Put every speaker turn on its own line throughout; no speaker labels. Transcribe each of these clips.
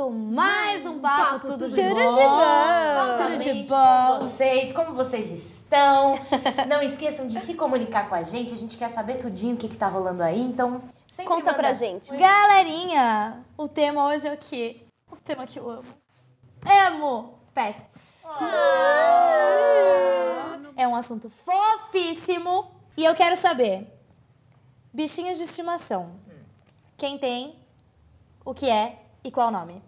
começando mais um papo,
Papo
tudo,
Tudo
de,
de
bom.
Bom.
Tudo de bom.
com vocês, como vocês estão? Não esqueçam de se comunicar com a gente, a gente quer saber tudinho o que, que tá rolando aí, então sempre
Conta
manda-
pra gente.
Galerinha, o tema hoje é o quê? O tema que eu amo. Emo pets. É um assunto fofíssimo e eu quero saber. Bichinhos de estimação. Quem tem, o que é e qual o nome?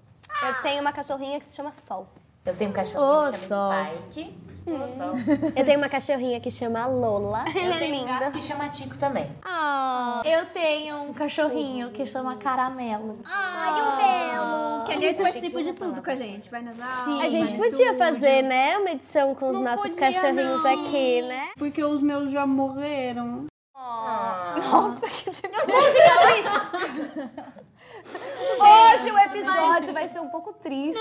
Eu tenho uma cachorrinha que se chama Sol.
Eu tenho um cachorrinho
Ô,
que
Sol.
chama Spike. Ô, Sol.
Eu tenho uma cachorrinha que chama Lola.
Eu
Ela é
tenho um
linda.
gato que chama Tico também.
Eu tenho um cachorrinho que chama Caramelo.
Ai, o belo.
Que aliás participa de tudo com a gente. Vai nas aulas,
A gente podia
estúdio.
fazer, né, uma edição com os
Não
nossos
podia,
cachorrinhos
não.
aqui, né?
Porque os meus já morreram.
Hoje o episódio vai ser um pouco triste.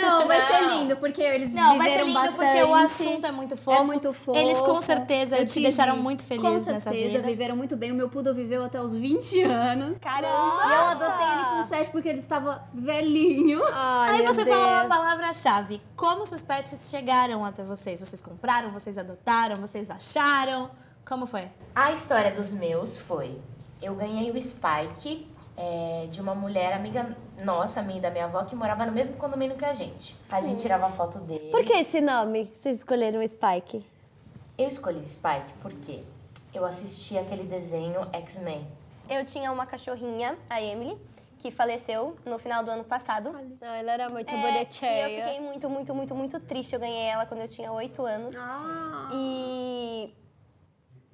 Não, vai ser lindo, porque eles
Não, vai ser lindo
bastante.
porque o assunto é muito fofo.
É muito fofo.
Eles com certeza
Eu
te
tive-
deixaram muito feliz
com
nessa
certeza,
vida.
viveram muito bem. O meu poodle viveu até os 20 anos.
Caramba.
E eu adotei ele com 7 porque ele estava velhinho.
Ai,
Aí você falou uma
Deus.
palavra-chave. Como seus pets chegaram até vocês? Vocês compraram, vocês adotaram, vocês acharam? Como foi?
A história dos meus foi: eu ganhei o Spike é, de uma mulher amiga nossa, minha e da minha avó, que morava no mesmo condomínio que a gente. A gente tirava foto dele.
Por que esse nome? Vocês escolheram o Spike?
Eu escolhi o Spike porque eu assisti aquele desenho X-Men.
Eu tinha uma cachorrinha, a Emily, que faleceu no final do ano passado.
Não, ela era muito
É,
bonitinha.
E eu fiquei muito, muito, muito, muito triste. Eu ganhei ela quando eu tinha 8 anos. E.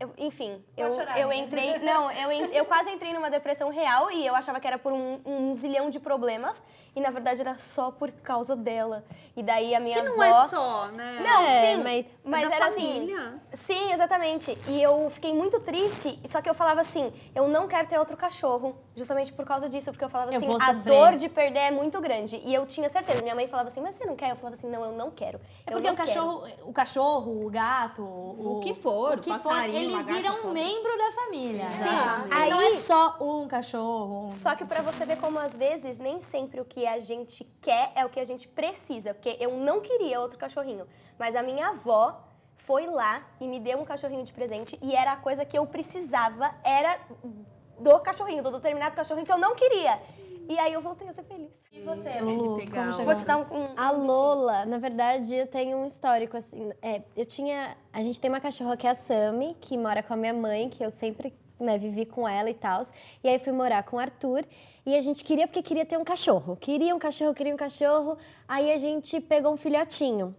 eu- enfim, eu,
chorar,
eu
né?
entrei. Não, eu, eu quase entrei numa depressão real e eu achava que era por um, um zilhão de problemas. E na verdade era só por causa dela. E daí a minha
Que não
avó.
é só, né?
Não,
É,
sim,
mas-
mas
da
era
família.
assim. Sim, exatamente. E eu fiquei muito triste, só que eu falava assim, eu não quero ter outro cachorro, justamente por causa disso, porque eu falava
Eu
assim, a dor de perder é muito grande. E eu tinha certeza. Minha mãe falava assim, mas você não quer? Eu falava assim, não, eu não quero.
É
Eu
porque
não
o cachorro, o cachorro, o gato, o,
O que for,
o que for, ele vira um
pode.
membro da família.
Sim. Aí-
não é só um cachorro. um-
quero. Só que pra você ver como às vezes nem sempre o que a gente quer é o que a gente precisa, porque eu não queria outro cachorrinho, mas a minha avó foi lá e me deu um cachorrinho de presente e era a coisa que eu precisava, era do cachorrinho, do determinado cachorrinho que eu não queria. E aí eu voltei a ser feliz.
E você, Lulu?
Vou te dar um, um
A Lola, na verdade, eu tenho um histórico assim. é, eu tinha. A gente tem uma cachorra que é a Sami, que mora com a minha mãe, que eu sempre né, vivi com ela e tal. E aí fui morar com o Arthur. E a gente queria porque queria ter um cachorro. Queria um cachorro, queria um cachorro. Aí a gente pegou um filhotinho.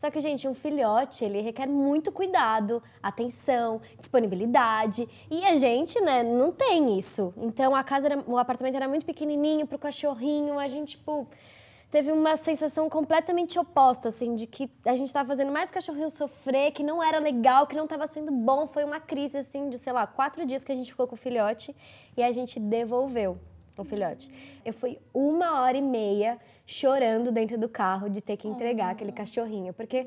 Só que, gente, um filhote, ele requer muito cuidado, atenção, disponibilidade. E a gente, né, não tem isso. Então, a casa, era- o apartamento era muito pequenininho pro cachorrinho. A gente, tipo, teve uma sensação completamente oposta, assim, de que a gente tava fazendo mais o cachorrinho sofrer, que não era legal, que não tava sendo bom. Foi uma crise, assim, de, sei lá, quatro dias que a gente ficou com o filhote e a gente devolveu o filhote. Eu fui uma hora e meia chorando dentro do carro de ter que entregar aquele cachorrinho, porque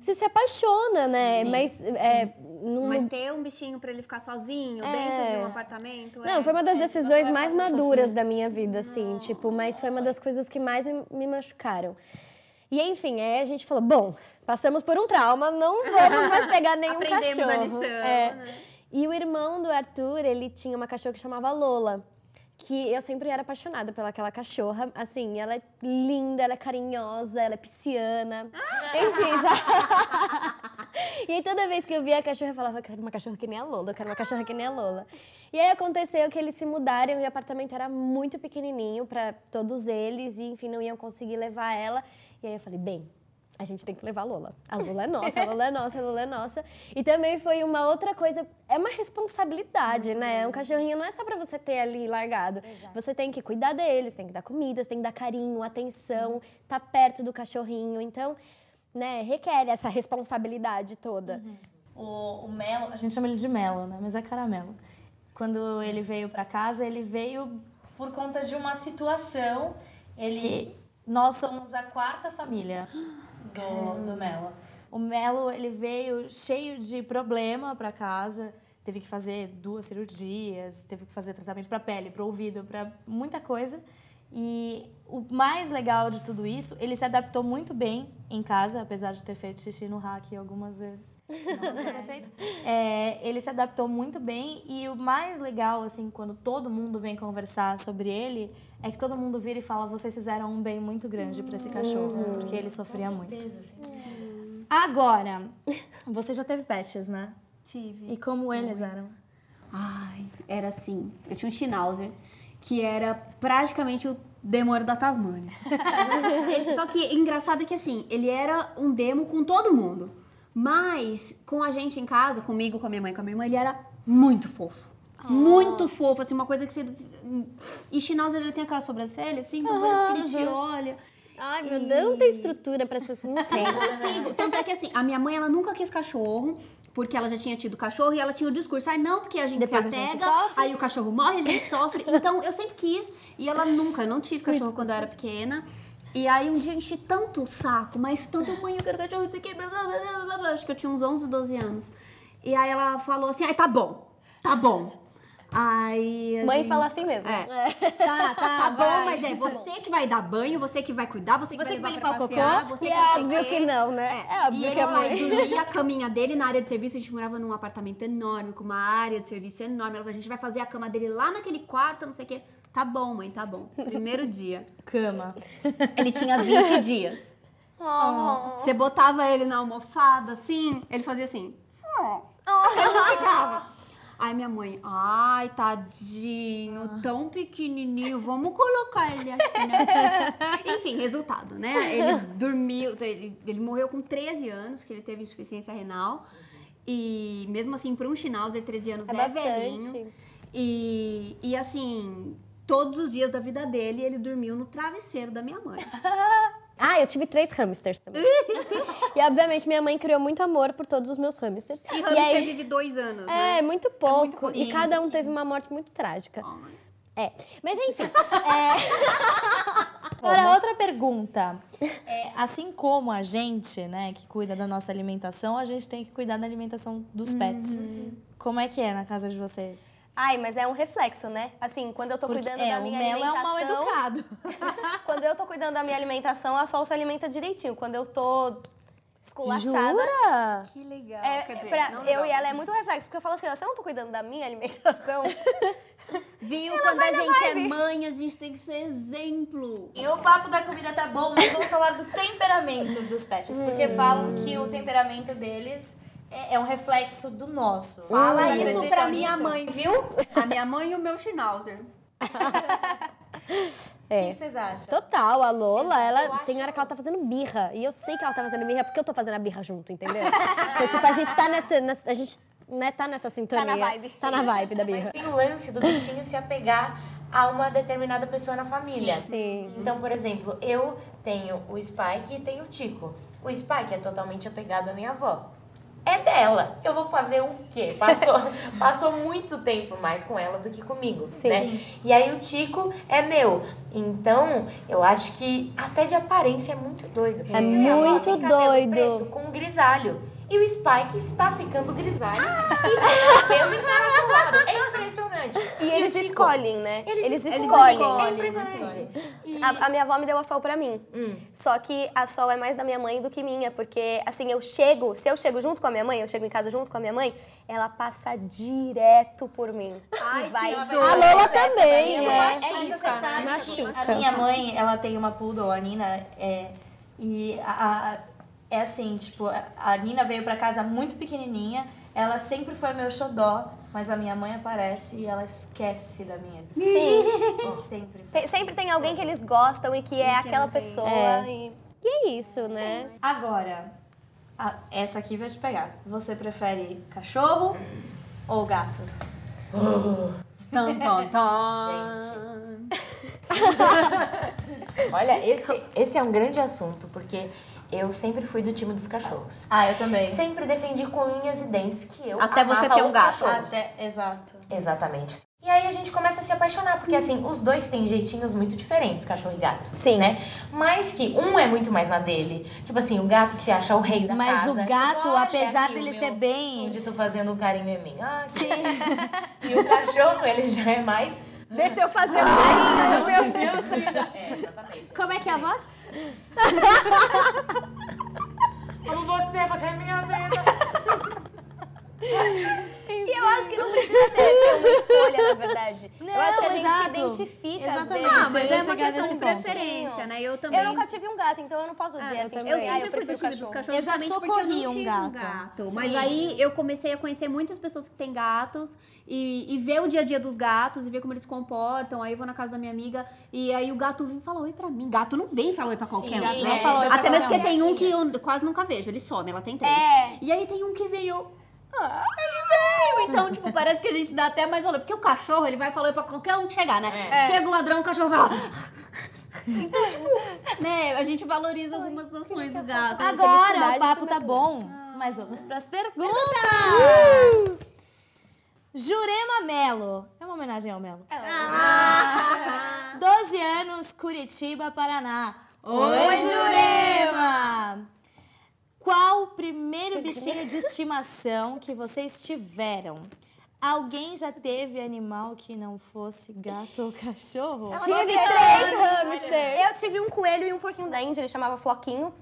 você se apaixona, né? Mas é, não,
Mas ter um bichinho pra ele ficar sozinho dentro de um apartamento.
não,
é-
foi uma das
É,
decisões mais maduras da minha vida, assim, tipo, mas foi uma das coisas que mais me, me machucaram. E enfim, aí a gente falou, bom, passamos por um trauma, não vamos mais pegar nenhum
Aprendemos
cachorro.
a lição,
É.
né?
E o irmão do Arthur, ele tinha uma cachorra que chamava Lola. Que eu sempre era apaixonada pelaquela cachorra. Assim, ela é linda, ela é carinhosa, ela é pisciana. Enfim, sabe? E aí toda vez que eu via a cachorra, eu falava, eu quero uma cachorra que nem a Lola, eu quero uma cachorra que nem a Lola. E aí aconteceu que eles se mudaram e o apartamento era muito pequenininho para todos eles e, enfim, não iam conseguir levar ela. E aí eu falei, bem, a gente tem que levar a Lola. A Lola é nossa, a Lola é nossa, a Lola é nossa. E também foi uma outra coisa, é uma responsabilidade, né? Um cachorrinho não é só pra você ter ali largado. Você tem que cuidar deles, tem que dar comida, tem que dar carinho, atenção, tá perto do cachorrinho. Então, né, requer essa responsabilidade toda.
O, o Melo, a gente chama ele de Melo, né? Mas é caramelo. Quando ele veio pra casa, ele veio por conta de uma situação. Ele, nós somos a quarta família do, do Melo. O Melo, ele veio cheio de problema pra casa. Teve que fazer duas cirurgias, teve que fazer tratamento pra pele, pro ouvido, pra muita coisa. E o mais legal de tudo isso, ele se adaptou muito bem em casa, apesar de ter feito xixi no hack algumas vezes. Não feito. É, ele se adaptou muito bem e o mais legal, assim, quando todo mundo vem conversar sobre ele, é que todo mundo vira e fala: vocês fizeram um bem muito grande para esse cachorro, porque ele sofria muito.
Certeza, sim.
Agora, você já teve pets, né?
Tive.
E como eles eram?
Ai, era assim. Eu tinha um Schnauzer que era praticamente o demônio da Tasmânia. Só que engraçado é que assim, ele era um demo com todo mundo. Mas com a gente em casa, comigo, com a minha mãe, com a minha irmã, ele era muito fofo. Muito fofo, assim, uma coisa que você. E Schnauzer ele tem aquela sobrancelha, assim, então parece que ele te olha.
Ai, meu Deus, não tem estrutura pra ser não tem.
Não consigo. Tanto é que assim, a minha mãe, ela nunca quis cachorro, porque ela já tinha tido cachorro e ela tinha o discurso, ai não, porque a gente
Depois
se
a gente
apega,
sofre."
aí o cachorro morre, a gente sofre. Então eu sempre quis e ela nunca, eu não tive cachorro quando eu era pequena. E aí um dia eu enchi tanto o saco, mas tanto mãe, eu quero cachorro, isso aqui, blá, blá, blá, blá, blá, blá. Acho que eu tinha uns 11, 12 anos. E aí ela falou assim, ai tá bom, tá bom. Aí.
Mãe
gente-
fala assim mesmo.
É.
Tá, tá,
Tá bom,
vai.
mas é você que vai dar banho, você que vai cuidar, você que
Você
vai
limpar o cocô?
você
E
que
é óbvio que não, né? É
E
óbvio
ele
que
vai
mãe.
dormir a caminha dele na área de serviço. A gente morava num apartamento enorme, com uma área de serviço enorme. Ela falou, a gente vai fazer a cama dele lá naquele quarto, não sei o quê. Tá bom, mãe, tá bom. Primeiro dia.
Cama.
Ele tinha 20 dias. Você botava ele na almofada, assim, ele fazia assim. Só que ele não ficava. Ai, minha mãe, ai, tadinho, tão pequenininho, vamos colocar ele aqui, né? Enfim, resultado, né? Ele dormiu, ele, ele morreu com 13 anos, que ele teve insuficiência renal. E mesmo assim, para um Schnauzer, 13 anos
É
é,
bastante.
velhinho. E, e assim, todos os dias da vida dele, ele dormiu no travesseiro da minha mãe.
Ah, eu tive três hamsters também. e obviamente minha mãe criou muito amor por todos os meus hamsters.
E
E,
hamster
aí,
vive dois anos, né?
é, muito pouco. e
fofinho.
cada um teve uma morte muito trágica.
Ai.
É. Mas enfim.
Agora, outra pergunta. É, assim como a gente, né, que cuida da nossa alimentação, a gente tem que cuidar da alimentação dos pets. Como é que é na casa de vocês?
Ai, mas é um reflexo, né? Assim, quando eu tô
Porque,
cuidando
é,
da
o
minha
Melo é um
alimentação...
mal educado.
Quando eu tô cuidando da minha alimentação, a Sol se alimenta direitinho. Quando eu tô esculachada...
Jura?
Que legal.
É,
Quer dizer,
pra-
não
eu
legal.
e ela é muito reflexo, porque eu falo assim, ó, se eu não tô cuidando da minha alimentação,
Viu? Quando a gente é mãe, a gente tem que ser exemplo.
E o papo da comida tá bom, mas vamos falar do temperamento dos pets. Porque falam que o temperamento deles é, é um reflexo do nosso.
Fala
Vocês
isso pra minha
nisso?
mãe, viu? A minha mãe e o meu Schnauzer.
O que que vocês acham?
Total, a Lola, ela
eu
tem
acho-
hora que ela tá fazendo birra. E eu sei que ela tá fazendo birra porque eu tô fazendo a birra junto, entendeu? então, tipo, a gente tá nessa. nessa- a gente né, tá nessa sintonia.
na vibe.
Tá na vibe da
Mas
birra.
tem o lance do bichinho se apegar a uma determinada pessoa na família.
Sim.
Então, por exemplo, eu tenho o Spike e tenho o Tico. O Spike é totalmente apegado à minha avó. É dela. Eu vou fazer o quê? Passou, passou muito tempo mais com ela do que comigo, né? E aí o Tico é meu. Então, eu acho que até de aparência é muito doido.
É
avó
muito doido.
preto com grisalho. E o Spike está ficando grisalho e tem cabelo encaracolado. É impressionante.
e eles
o Tico-
escolhem, né?
Eles,
escolhem.
É impressionante. E-
A, a minha avó me deu a Sol pra mim. Só que a Sol é mais da minha mãe do que minha, porque assim, eu chego, se eu chego junto com a minha mãe, eu chego em casa junto com a minha mãe, ela passa direto por mim.
Ai,
e vai.
A Lola também,
mim.
é.
Mas
isso,
você sabe a minha mãe, ela tem uma poodle, a Nina, é, e a, a- é assim, tipo, a- Nina veio pra casa muito pequenininha, ela sempre foi meu xodó, mas a minha mãe aparece e ela esquece da minha existência.
Sim.
E sempre.
Tem- sempre tem alguém que eles gostam e que é aquela pessoa.
É.
E...
E é isso, né?
Agora, a- essa aqui vai te pegar. Você prefere cachorro ou gato?
Tan, tan, tan.
Olha, esse, esse é um grande assunto, porque eu sempre fui do time dos cachorros.
Ah, eu também.
Sempre defendi com unhas e dentes que eu
Até você ter um
os
gato.
cachorros.
Até, exato.
Exatamente. E aí a gente começa a se apaixonar, porque assim, os dois têm jeitinhos muito diferentes, cachorro e gato.
Sim.
Né? Mas que um é muito mais na dele. Tipo assim, o gato se acha o rei da
Mas
casa.
o gato,
Tipo,
apesar dele ser bem-
súdito fazendo um carinho em mim. Ah, sim. e o cachorro, ele já é mais
Deixa eu fazer um carinho no meu...
É, exatamente.
Como é que é a voz?
Como você, você é minha vida.
E eu acho que não precisa ter, ter uma escolha, na verdade. eu
Não,
acho que a gente identifica
Exatamente.
às
Ah,
vezes.
mas
eu ia
é uma questão de preferência, né? Eu também.
Eu nunca tive um gato, então eu não posso dizer
Ah, eu
assim,
também.
eu,
Eu
ah,
sempre
eu
fui do time dos
cachorro.
cachorros
Eu já
porque eu
socorri
não
um gato.
Mas
Sim.
aí eu comecei a conhecer muitas pessoas que têm gatos e, e ver o dia a dia dos gatos e ver como eles se comportam. Aí eu vou na casa da minha amiga e aí o gato vem e fala oi pra mim. Gato não vem e fala oi pra qualquer um.
Sim,
né?
fala oi
pra
Até mesmo porque
um.
tem um que eu quase nunca vejo, ele some, ela tem três.
É.
E aí tem um que veio. Ah, ele veio! Então, tipo, parece que a gente dá até mais valor. Porque o cachorro, ele vai falar oi pra qualquer um que chegar, né?
É.
Chega o ladrão, o cachorro vai lá. Então, tipo, né? A gente valoriza algumas ações do gato.
Agora o papo
e
tá
prematura.
bom, mas vamos pras perguntas. Jurema Melo. É uma homenagem ao Melo. 12 anos, Curitiba, Paraná. Oi, Jurema! Qual o primeiro bichinho de estimação que vocês tiveram? Alguém já teve animal que não fosse gato ou cachorro?
Tive três hamsters. Eu tive um coelho e um porquinho da Índia, ele chamava Floquinho.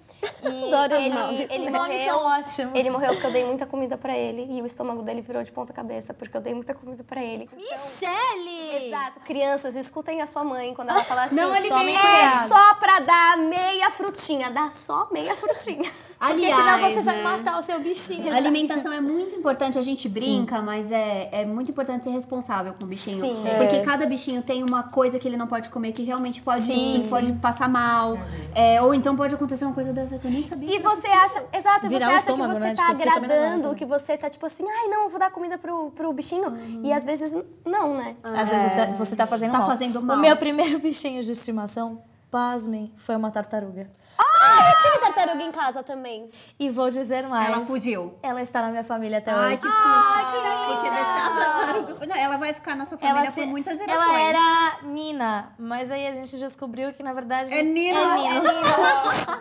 E
Adoro os
ele,
nomes.
ele
Os nomes
morreu.
são ótimos.
Ele morreu porque eu dei muita comida pra ele e o estômago dele virou de ponta cabeça porque eu dei muita comida pra ele.
Michele!
Exato, crianças, escutem a sua mãe quando ela fala assim.
Não
tomem
é
cuidado."
só pra dar meia frutinha, dá só meia frutinha.
Porque
Aliás,
senão você vai
né?
matar o seu bichinho.
A alimentação é muito importante, a gente brinca, mas é, é muito importante ser responsável com o bichinho.
Sim.
Porque cada bichinho tem uma coisa que ele não pode comer que realmente pode,
Sim,
pode passar mal. É, ou então pode acontecer uma coisa dessa que eu nem sabia.
E você acha, exato, você acha
estômago,
que você
né?
tá
Tipo,
agradando,
também.
que você tá tipo assim, ai não, eu vou dar comida pro, pro bichinho. E às vezes não, né?
Às vezes tá- você tá fazendo
Tá
mal.
fazendo mal.
O meu primeiro bichinho de estimação, pasmem, foi uma tartaruga.
Ah, eu tive tartaruga em casa também.
E vou dizer mais.
Ela fugiu.
Ela está na minha família até
Ai,
hoje.
que fofa. Porque deixar a tartaruga. Não, Ela vai ficar na sua família
Ela,
por
se-
muitas gerações.
ela era Nina, mas aí a gente descobriu que na verdade
É Nina.
É Nino. então a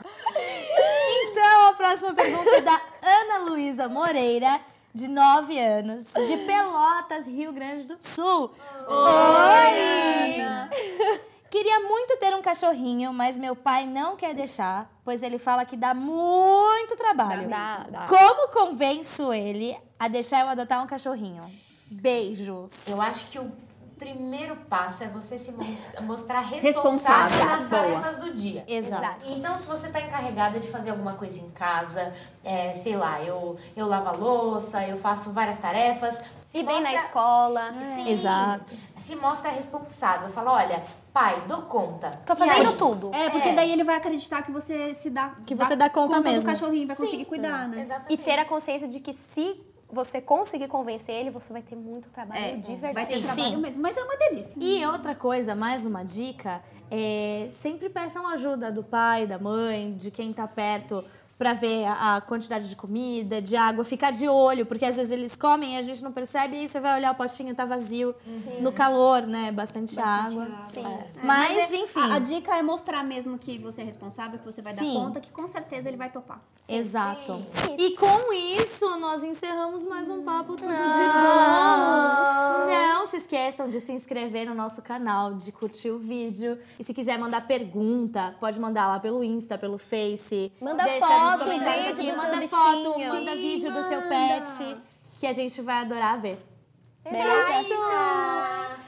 próxima pergunta é da Ana Luísa Moreira, de 9 anos, de Pelotas, Rio Grande do Sul. Oi! Queria muito ter um cachorrinho, mas meu pai não quer deixar, pois ele fala que dá muito trabalho.
Dá, dá.
Como convenço ele a deixar eu adotar um cachorrinho? Beijos.
Eu acho que o primeiro passo é você se mos- mostrar
Responsável,
responsável nas
boa.
tarefas do dia.
Exato.
Então, se você tá encarregada de fazer alguma coisa em casa, é, sei lá, eu, eu lavo a louça, eu faço várias tarefas. Se
E bem na
mostra-
escola.
Sim.
Exato.
Se mostra responsável. Fala, olha, pai, dou conta.
Tô fazendo tudo.
É, porque
É.
daí ele vai acreditar que você se dá
Que você dá conta mesmo.
do cachorrinho, vai
Sim.
conseguir cuidar, né?
Exatamente.
E ter a consciência de que se você conseguir convencer ele, você vai ter muito trabalho
É,
de
vai
verdade.
ter
Sim.
trabalho mesmo, mas é uma delícia.
E outra coisa, mais uma dica, é sempre peçam ajuda do pai, da mãe, de quem tá perto pra ver a quantidade de comida, de água, ficar de olho, porque às vezes eles comem e a gente não percebe e você vai olhar o potinho tá vazio no calor, né? Bastante, água.
Sim.
Mas,
é-
enfim.
A, a dica é mostrar mesmo que você é responsável, que você vai
Sim.
dar conta, que com certeza ele vai topar.
Exato.
sim.
E com isso, nós encerramos mais um Papo Tudo de Bom esqueçam de se inscrever no nosso canal, de curtir o vídeo. E se quiser mandar pergunta, pode mandar lá pelo Insta, pelo Face.
Manda
Deixa
foto, vídeo
aqui, manda foto,
bichinho.
manda vídeo manda. do seu pet, que a gente vai adorar ver.
É Beleza? Chuva!